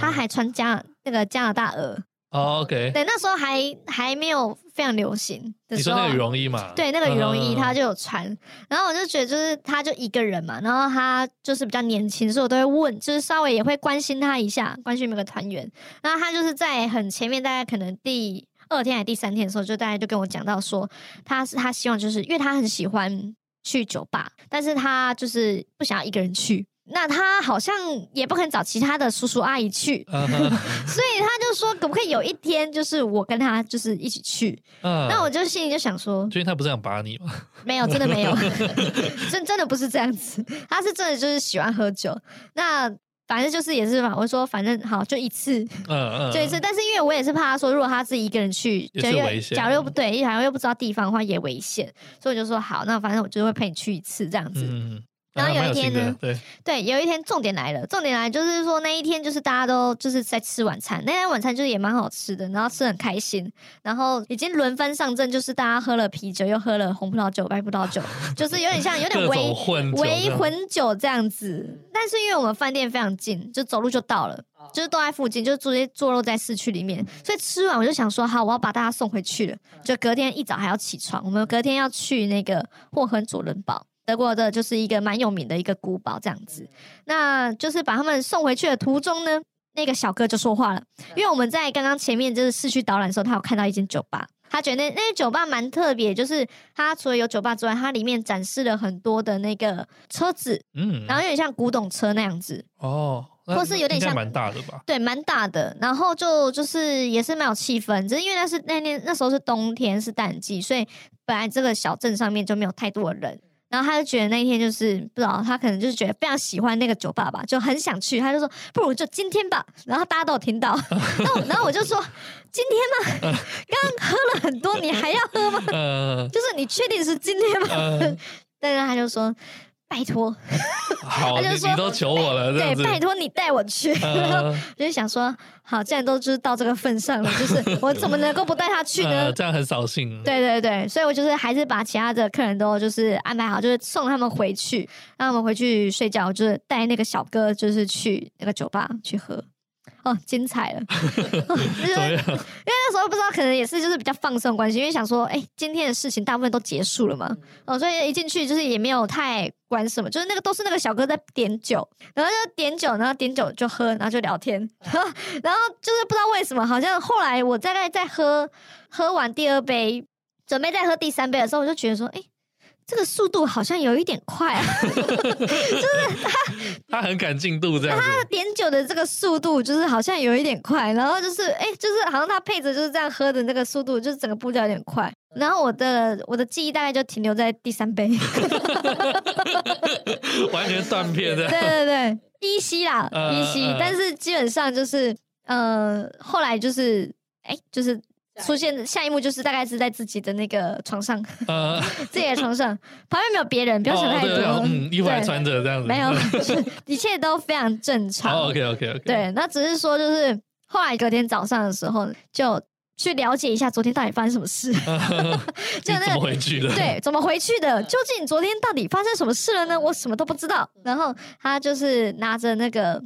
他还穿加那个加拿大鹅。哦，OK，对，那时候还还没有非常流行的时候。你说那个羽绒衣嘛？对，那个羽绒衣他就有穿，嗯、然后我就觉得就是他就一个人嘛，然后他就是比较年轻，所以我都会问，就是稍微也会关心他一下，关心每个团员。然后他就是在很前面，大概可能第二天还是第三天的时候，就大家就跟我讲到说，他是他希望就是因为他很喜欢去酒吧，但是他就是不想要一个人去。那他好像也不肯找其他的叔叔阿姨去，uh huh. 所以他就说可不可以有一天就是我跟他就是一起去？Uh huh. 那我就心里就想说，最近他不是想把你吗？没有，真的没有，真真的不是这样子，他是真的就是喜欢喝酒。那反正就是也是嘛，我说反正好 就一次，嗯嗯，就一次。但是因为我也是怕他说，如果他自己一个人去，也是危险。假如又不对，又好像又不知道地方的话也危险，所以我就说好，那反正我就会陪你去一次这样子。嗯然后有一天呢，对对，有一天重点来了，重点来就是说那一天就是大家都就是在吃晚餐，那天晚餐就是也蛮好吃的，然后吃很开心，然后已经轮番上阵，就是大家喝了啤酒，又喝了红葡萄酒、白葡萄酒，就是有点像有点微微混酒这样子。但是因为我们饭店非常近，就走路就到了，就是都在附近，就直接坐落在市区里面，所以吃完我就想说，好，我要把大家送回去了，就隔天一早还要起床，我们隔天要去那个霍亨佐伦堡。德国的就是一个蛮有名的一个古堡，这样子，那就是把他们送回去的途中呢，那个小哥就说话了，因为我们在刚刚前面就是市区导览的时候，他有看到一间酒吧，他觉得那那酒吧蛮特别，就是它除了有酒吧之外，它里面展示了很多的那个车子，嗯，然后有点像古董车那样子，哦，或是有点像蛮大的吧，对，蛮大的，然后就就是也是蛮有气氛，只是因为那是那天那时候是冬天是淡季，所以本来这个小镇上面就没有太多的人。然后他就觉得那一天就是不知道，他可能就是觉得非常喜欢那个酒吧吧，就很想去。他就说：“不如就今天吧。”然后大家都有听到，然后然后我就说：“今天吗？刚刚喝了很多，你还要喝吗？就是你确定是今天吗？”但是他就说。拜托，好，他就说你，你都求我了，对，拜托你带我去。呃、然后就是想说，好，既然都就是到这个份上了，就是我怎么能够不带他去呢？呃、这样很扫兴。对对对，所以我就是还是把其他的客人都就是安排好，就是送他们回去，让他们回去睡觉，就是带那个小哥就是去那个酒吧去喝。哦，精彩了！因为那时候不知道，可能也是就是比较放松关系，因为想说，哎、欸，今天的事情大部分都结束了嘛，哦，所以一进去就是也没有太管什么，就是那个都是那个小哥在点酒，然后就点酒，然后点酒就喝，然后就聊天，然后，就是不知道为什么，好像后来我大概在喝喝完第二杯，准备再喝第三杯的时候，我就觉得说，哎、这个速度好像有一点快啊，就是他他很赶进度这样，他点酒的这个速度就是好像有一点快，然后就是哎，就是好像他配着就是这样喝的那个速度，就是整个步调有点快。然后我的我的记忆大概就停留在第三杯，完全断片的。对对对，依稀啦，依稀，呃、但是基本上就是呃，后来就是哎，就是。出现下一幕就是大概是在自己的那个床上，呃，自己的床上，旁边没有别人，不要想太多。嗯，衣服还穿着这样子，没有，一切都非常正常。OK OK OK。对，那只是说就是后来隔天早上的时候，就去了解一下昨天到底发生什么事。就怎么回去的？对，怎么回去的？究竟昨天到底发生什么事了呢？我什么都不知道。然后他就是拿着那个。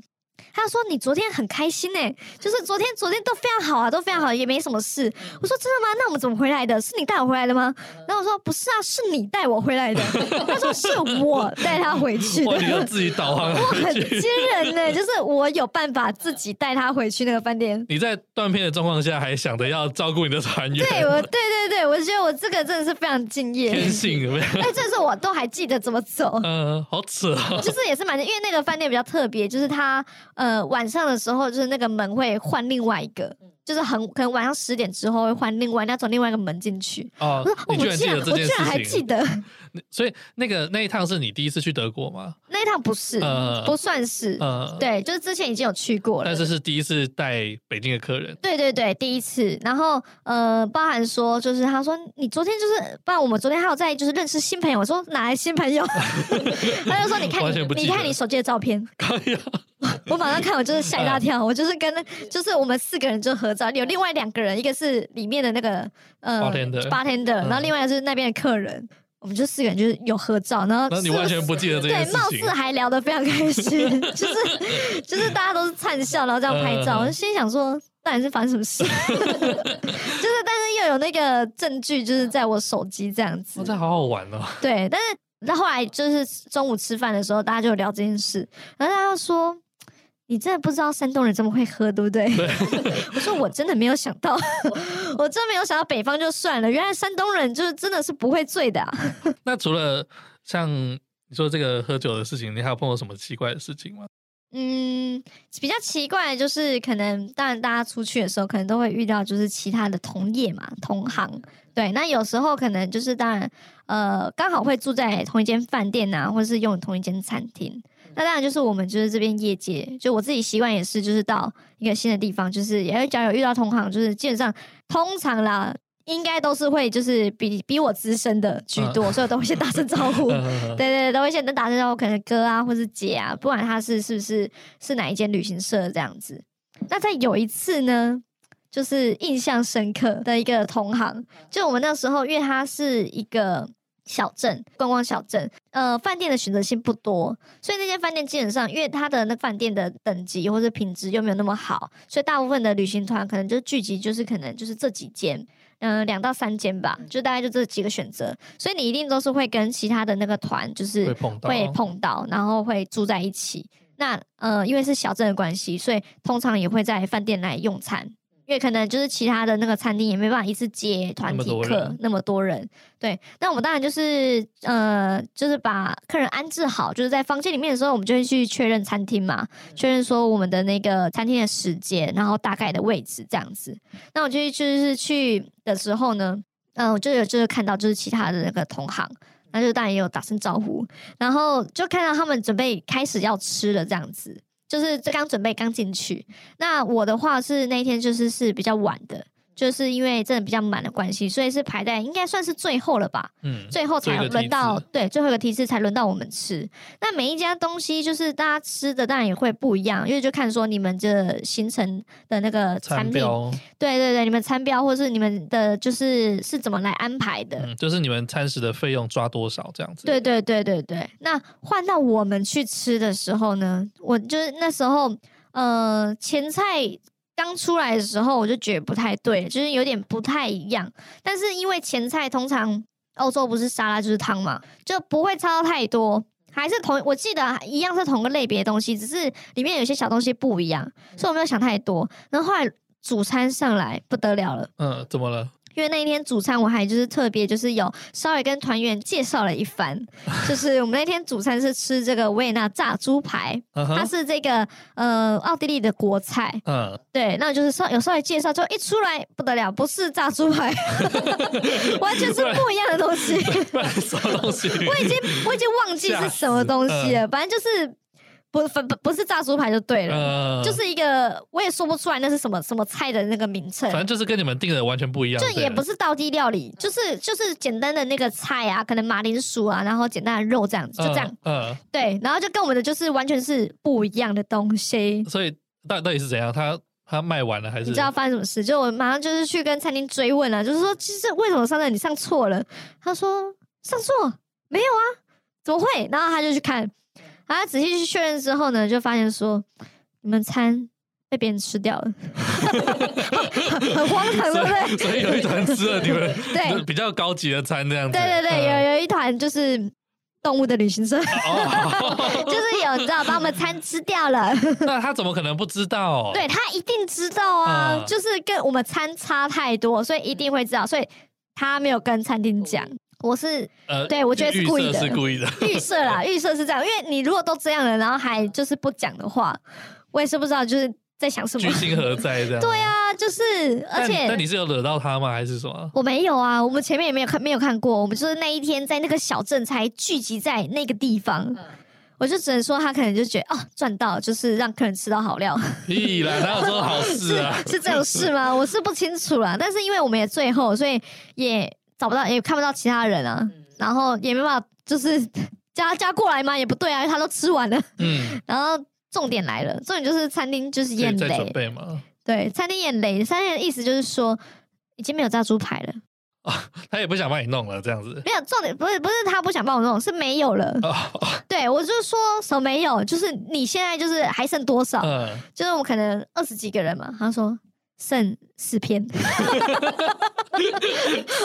他说：“你昨天很开心呢，就是昨天昨天都非常好啊，都非常好，也没什么事。”我说：“真的吗？那我们怎么回来的？是你带我回来的吗？”然后我说：“不是啊，是你带我回来的。”他说：“是我带他回去的。”你要自己导航，我很惊人呢，就是我有办法自己带他回去那个饭店。你在断片的状况下还想着要照顾你的团员？对，我对对对，我觉得我这个真的是非常敬业，天性有没有？哎，这是我都还记得怎么走。嗯，好扯啊！就是也是蛮，因为那个饭店比较特别，就是他呃呃晚上的时候，就是那个门会换另外一个，就是很可能晚上十点之后会换另外，你要从另外一个门进去。哦，我居然记得这件事情，我居然还记得。所以那个那一趟是你第一次去德国吗？那一趟不是，呃、不算是。呃、对，就是之前已经有去过了，但是是第一次带北京的客人。对对对，第一次。然后呃，包含说就是他说你昨天就是，不然我们昨天还有在就是认识新朋友。我说哪来新朋友？他就说你看你，你看你手机的照片。可以啊。我马上看，我就是吓一大跳。我就是跟就是我们四个人就合照，有另外两个人，一个是里面的那个呃 bartender，bartender，然后另外一个是那边的客人。我们就四个人就是有合照，然后那你完全不记得这件事情，对，貌似还聊得非常开心，就是就是大家都是灿笑，然后这样拍照，我就心想说，到底是发生什么事？就是但是又有那个证据，就是在我手机这样子，这好好玩哦。对，但是那后来就是中午吃饭的时候，大家就聊这件事，然后大家就说。你真的不知道山东人这么会喝，对不对？对 我说我真的没有想到，我真没有想到北方就算了，原来山东人就是真的是不会醉的啊。那除了像你说这个喝酒的事情，你还有碰到什么奇怪的事情吗？嗯，比较奇怪的就是可能，当然大家出去的时候，可能都会遇到就是其他的同业嘛、同行。对，那有时候可能就是当然，呃，刚好会住在同一间饭店呐、啊，或者是用同一间餐厅。那当然就是我们就是这边业界，就我自己习惯也是，就是到一个新的地方，就是也会只要有遇到同行，就是基本上通常啦，应该都是会就是比比我资深的居多，所以我都会先打声招呼，对对对，都会先打声招呼，可能哥啊或是姐啊，不管他是是不是是哪一间旅行社这样子。那在有一次呢，就是印象深刻的一个同行，就我们那时候，因为他是一个。小镇观光小镇，呃，饭店的选择性不多，所以那间饭店基本上，因为它的那饭店的等级或者品质又没有那么好，所以大部分的旅行团可能就聚集，就是可能就是这几间，嗯、呃，两到三间吧，就大概就这几个选择，所以你一定都是会跟其他的那个团就是会碰到，然后会住在一起。那呃，因为是小镇的关系，所以通常也会在饭店来用餐。因为可能就是其他的那个餐厅也没办法一次接团体客那么多人，对。那我们当然就是呃，就是把客人安置好，就是在房间里面的时候，我们就会去确认餐厅嘛，确认说我们的那个餐厅的时间，然后大概的位置这样子。那我就就是去的时候呢，嗯、呃，我就有就是看到就是其他的那个同行，那就当然也有打声招呼，然后就看到他们准备开始要吃了这样子。就是这刚准备刚进去，那我的话是那一天就是是比较晚的。就是因为真的比较满的关系，所以是排在应该算是最后了吧？嗯，最后才轮到对最后一个梯次才轮到我们吃。那每一家东西就是大家吃的当然也会不一样，因为就看说你们这行程的那个产品，对对对，你们餐标或是你们的就是是怎么来安排的？嗯，就是你们餐食的费用抓多少这样子？对对对对对。那换到我们去吃的时候呢，我就是那时候呃前菜。刚出来的时候，我就觉得不太对，就是有点不太一样。但是因为前菜通常欧洲不是沙拉就是汤嘛，就不会差到太多，还是同我记得一样是同个类别的东西，只是里面有些小东西不一样，所以我没有想太多。然后后来主餐上来不得了了，嗯，怎么了？因为那一天主餐我还就是特别就是有稍微跟团员介绍了一番，就是我们那天主餐是吃这个维也纳炸猪排，它是这个呃奥地利的国菜，嗯，对，那就是稍有稍微介绍，就一出来不得了，不是炸猪排，完全是不一样的东西，什么东西？我已经我已经忘记是什么东西了，反正就是。不不不是炸猪排就对了，呃、就是一个我也说不出来那是什么什么菜的那个名称，反正就是跟你们定的完全不一样。就也不是道地料理，就是就是简单的那个菜啊，可能马铃薯啊，然后简单的肉这样子，就这样。嗯、呃，呃、对，然后就跟我们的就是完全是不一样的东西。所以到到底是怎样？他他卖完了还是？你知道发生什么事？就我马上就是去跟餐厅追问了，就是说其实为什么上次你上错了？他说上错没有啊？怎么会？然后他就去看。他仔细去确认之后呢，就发现说你们餐被别人吃掉了，很荒唐，对不对？所以有一团吃了你们 对比较高级的餐这样子。对对对，有有一团就是动物的旅行社，就是有你知道把我们餐吃掉了。那他怎么可能不知道？对他一定知道啊，就是跟我们餐差太多，所以一定会知道，所以他没有跟餐厅讲。我是呃，对我觉得是故意的，是故意的，预设啦，预设是这样，因为你如果都这样了，然后还就是不讲的话，我也是不知道就是在想什么，居心何在这样？对啊，就是，而且，那你是有惹到他吗？还是什么？我没有啊，我们前面也没有看，没有看过，我们就是那一天在那个小镇才聚集在那个地方，嗯、我就只能说他可能就觉得哦，赚到，就是让客人吃到好料。屁啦，哪有这种好事啊？是，是这种事吗？我是不清楚啦，但是因为我们也最后，所以也。找不到，也看不到其他人啊，然后也没办法，就是 加加过来嘛，也不对啊，他都吃完了。嗯，然后重点来了，重点就是餐厅就是验雷，对，餐厅验雷，餐厅的意思就是说已经没有炸猪排了。哦，他也不想帮你弄了，这样子。没有重点，不是不是他不想帮我弄，是没有了。哦、对，我就说什么没有，就是你现在就是还剩多少？嗯、就是我们可能二十几个人嘛。他说剩四片。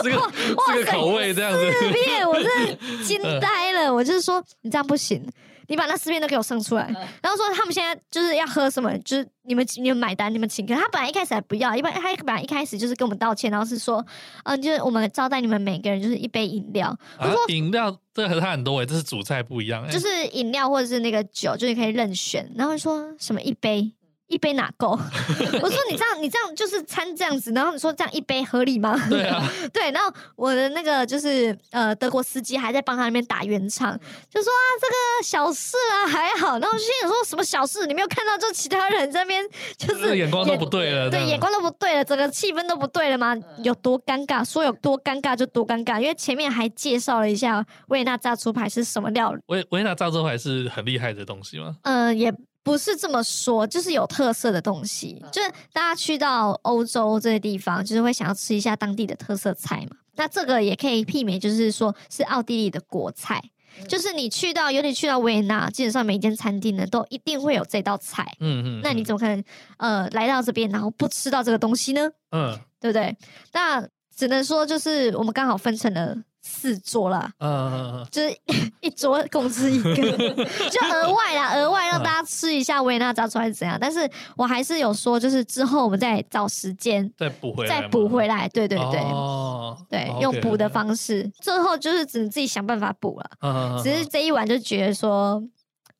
这个这个口味这样子，四片，我真的 惊呆了。嗯、我就是说你这样不行。你把那四片都给我剩出来，然后说他们现在就是要喝什么，就是你们你们买单，你们请客。他本来一开始还不要，因为他本来一开始就是跟我们道歉，然后是说，嗯，就是我们招待你们每个人就是一杯饮料。我说饮料这个和他很多诶，这是主菜不一样，就是饮料或者是那个酒，就是可以任选。然后说什么一杯。一杯哪够？我说你这样，你这样就是餐这样子，然后你说这样一杯合理吗？对啊，对。然后我的那个就是呃德国司机还在帮他那边打圆场，就说啊这个小事啊还好。然后心想说什么小事？你没有看到就其他人这边 就是眼光都不对了，对，眼光都不对了，整个气氛都不对了吗？有多尴尬？说有多尴尬就多尴尬，因为前面还介绍了一下维也纳炸猪排是什么料理。维维也纳炸猪排是很厉害的东西吗？嗯、呃，也。不是这么说，就是有特色的东西，就是大家去到欧洲这些地方，就是会想要吃一下当地的特色菜嘛。那这个也可以媲美，就是说是奥地利的国菜，就是你去到，尤其去到维也纳，基本上每一间餐厅呢都一定会有这道菜。嗯嗯。那你怎么可能呃来到这边，然后不吃到这个东西呢？嗯，对不对？那只能说就是我们刚好分成了。四桌啦，嗯，就是 一桌共吃一个，就额外啦，额外让大家吃一下维也纳炸出来是怎样。但是我还是有说，就是之后我们再找时间再补回来，再补回来。对对对，哦、对，用补的方式，最后就是只能自己想办法补了。只是这一晚就觉得说。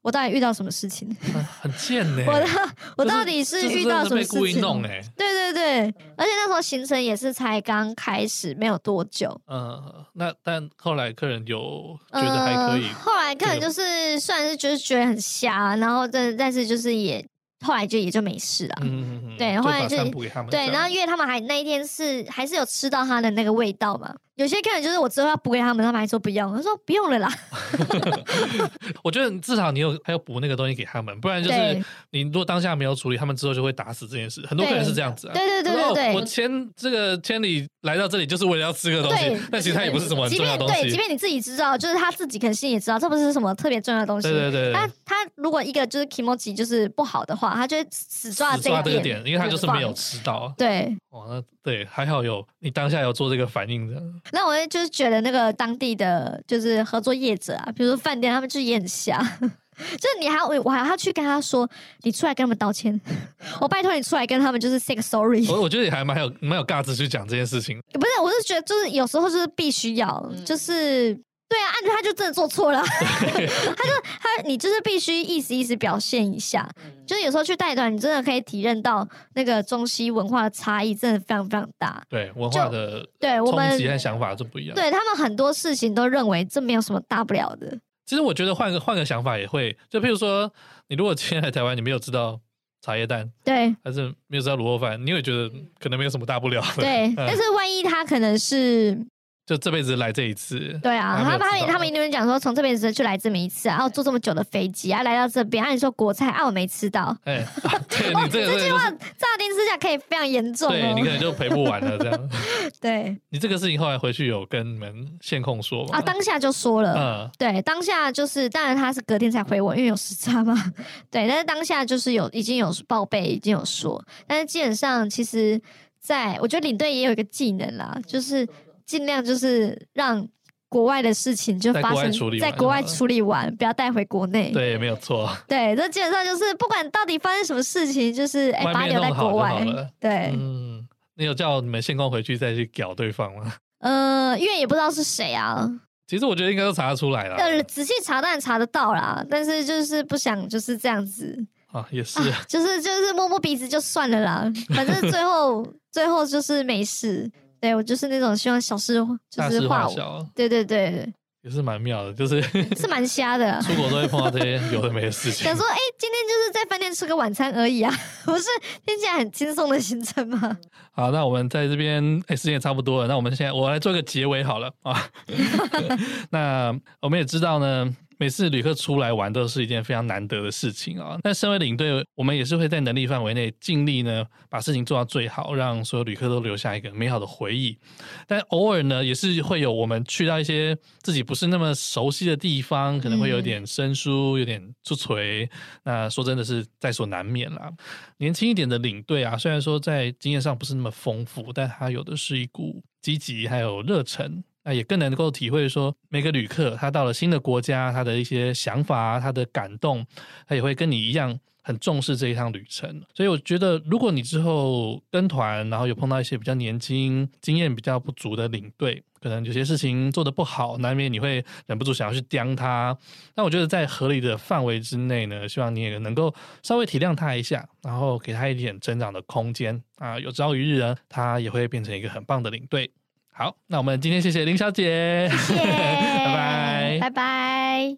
我到底遇到什么事情？很贱呢！我到我到底是遇到什么事情？对对对，而且那时候行程也是才刚开始，没有多久。嗯，那但后来客人有觉得还可以。后来客人就是算是就是觉得很瞎，然后但但是就是也后来就也就没事了。嗯嗯嗯，对，后来就对，然后因为他们还那一天是还是有吃到他的那个味道嘛。有些客人就是我之后要补给他们，他们还说不用，他说不用了啦。我觉得至少你有还要补那个东西给他们，不然就是你如果当下没有处理，他们之后就会打死这件事。很多客人是这样子啊。对对对对对。我千这个千里来到这里就是为了要吃个东西，但其实他也不是什么很重要的东西。对，即便你自己知道，就是他自己可能心里也知道，这不是什么特别重要的东西。对对对。他他如果一个就是 kimochi 就是不好的话，他就会死抓这个点，因为他就是没有吃到。对。哇，那对还好有你当下有做这个反应的。那我就是觉得那个当地的就是合作业者啊，比如说饭店，他们就也很瞎，就是你还要我还要去跟他说，你出来跟他们道歉，我拜托你出来跟他们就是 say sorry。我我觉得你还蛮有蛮有尬子去讲这件事情。不是，我是觉得就是有时候就是必须要，就是。对啊，按照他就真的做错了，他就他你就是必须意思意思表现一下，嗯、就是有时候去带团，你真的可以体认到那个中西文化的差异真的非常非常大。对文化的对我们冲想法就不一样。对他们很多事情都认为这没有什么大不了的。其实我觉得换个换个想法也会，就譬如说你如果今天来台湾，你没有吃到茶叶蛋，对，还是没有吃到卤肉饭，你会觉得可能没有什么大不了的。对，嗯、但是万一他可能是。就这辈子来这一次，对啊，他他们他们一定会讲说，从这辈子就来这么一次啊，然后坐这么久的飞机啊，来到这边，按、啊、你说国菜啊，我没吃到，哎，对你这个 这句话乍听之下可以非常严重、哦，对你可能就赔不完了这样。对，你这个事情后来回去有跟你们线控说吗？啊，当下就说了，嗯，对，当下就是，当然他是隔天才回我，因为有时差嘛，对，但是当下就是有已经有报备，已经有说，但是基本上其实在我觉得领队也有一个技能啦，就是。尽量就是让国外的事情就发生在国外处理完，不要带回国内。对，没有错。对，这基本上就是不管到底发生什么事情，就是哎，把它留在国外。对，嗯，你有叫你们线控回去再去屌对方吗？呃，因为也不知道是谁啊。其实我觉得应该都查得出来了。呃，仔细查当然查得到啦，但是就是不想就是这样子啊，也是，就是就是摸摸鼻子就算了啦，反正最后 最后就是没事。对，我就是那种希望小事就是化小，对对对，也是蛮妙的，就是 是蛮瞎的。出国都会碰到这些有的没的事情。想说，哎，今天就是在饭店吃个晚餐而已啊，不是听起来很轻松的行程吗？好，那我们在这边，哎，时间也差不多了，那我们现在我来做个结尾好了啊。那我们也知道呢，每次旅客出来玩都是一件非常难得的事情啊。那身为领队，我们也是会在能力范围内尽力呢，把事情做到最好，让所有旅客都留下一个美好的回忆。但偶尔呢，也是会有我们去到一些自己不是那么熟悉的地方，可能会有点生疏，有点出锤。那说真的是在所难免啦。年轻一点的领队啊，虽然说在经验上不是那么丰富，但他有的是一股积极还有热忱。那也更能够体会说，每个旅客他到了新的国家，他的一些想法，他的感动，他也会跟你一样很重视这一趟旅程。所以我觉得，如果你之后跟团，然后有碰到一些比较年轻、经验比较不足的领队，可能有些事情做得不好，难免你会忍不住想要去刁他。那我觉得在合理的范围之内呢，希望你也能够稍微体谅他一下，然后给他一点成长的空间啊。有朝一日呢，他也会变成一个很棒的领队。好，那我们今天谢谢林小姐，谢谢，拜拜，拜拜。